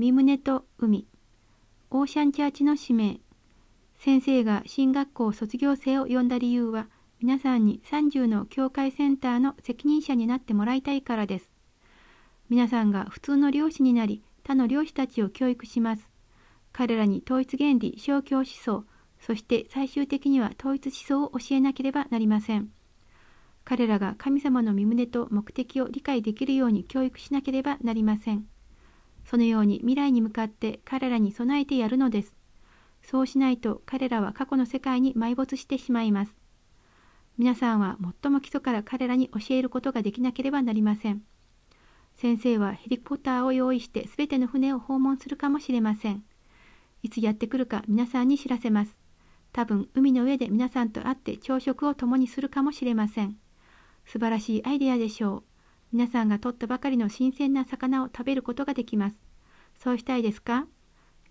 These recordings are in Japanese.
身胸と海オーシャンチャーチの使命先生が進学校卒業生を呼んだ理由は皆さんに30の教会センターの責任者になってもらいたいからです。皆さんが普通の漁師になり他の漁師たちを教育します。彼らに統一原理、宗教思想、そして最終的には統一思想を教えなければなりません。彼らが神様の身旨と目的を理解できるように教育しなければなりません。そのように未来に向かって彼らに備えてやるのです。そうしないと彼らは過去の世界に埋没してしまいます。皆さんは最も基礎から彼らに教えることができなければなりません。先生はヘリコプターを用意して全ての船を訪問するかもしれません。いつやってくるか皆さんに知らせます。多分海の上で皆さんと会って朝食を共にするかもしれません。素晴らしいアイデアでしょう。皆さんが取ったばかりの新鮮な魚を食べることができます。そうしたいですか？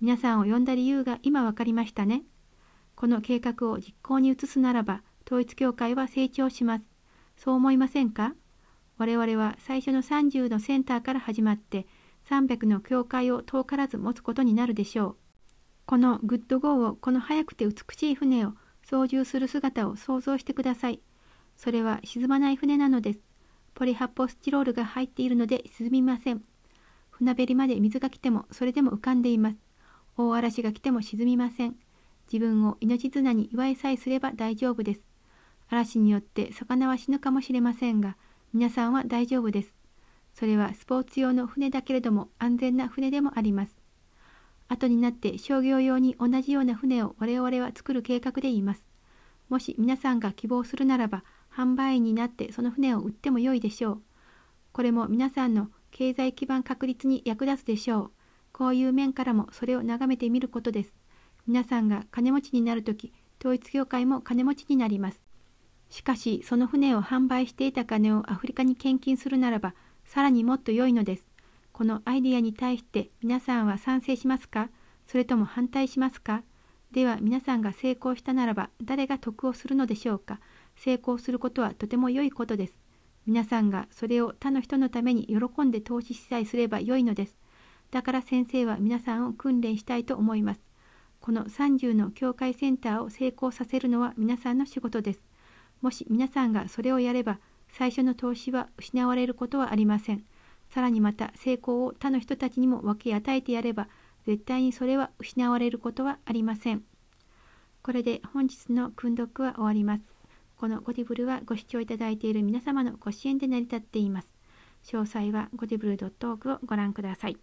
皆さんを呼んだ理由が今わかりましたね。この計画を実行に移すならば、統一教会は成長します。そう思いませんか？我々は最初の30のセンターから始まって300の教会を遠からず持つことになるでしょう。このグッドゴーをこの速くて美しい船を操縦する姿を想像してください。それは沈まない船なのです。ポリ発泡スチロールが入っているので沈みません。船べりまで水が来てもそれでも浮かんでいます。大嵐が来ても沈みません。自分を命綱に祝いさえすれば大丈夫です。嵐によって魚は死ぬかもしれませんが、皆さんは大丈夫です。それはスポーツ用の船だけれども安全な船でもあります。後になって商業用に同じような船を我々は作る計画でいます。もし皆さんが希望するならば、販売員になってその船を売ってもよいでしょう。これも皆さんの経済基盤確立に役立つでしょう。こういう面からもそれを眺めてみることです。皆さんが金持ちになるとき、統一教会も金持ちになります。しかし、その船を販売していた金をアフリカに献金するならば、さらにもっと良いのです。このアイディアに対して皆さんは賛成しますか？それとも反対しますか？では皆さんが成功したならば誰が得をするのでしょうか？成功することはとても良いことです。皆さんがそれを他の人のために喜んで投資しさえすれば良いのです。だから先生は皆さんを訓練したいと思います。この30の教会センターを成功させるのは皆さんの仕事です。もし皆さんがそれをやれば最初の投資は失われることはありません。さらにまた成功を他の人たちにも分け与えてやれば絶対にそれは失われることはありません。これで本日の訓読は終わります。このゴディブルはご視聴いただいている皆様のご支援で成り立っています。詳細はゴディブル .org をご覧ください。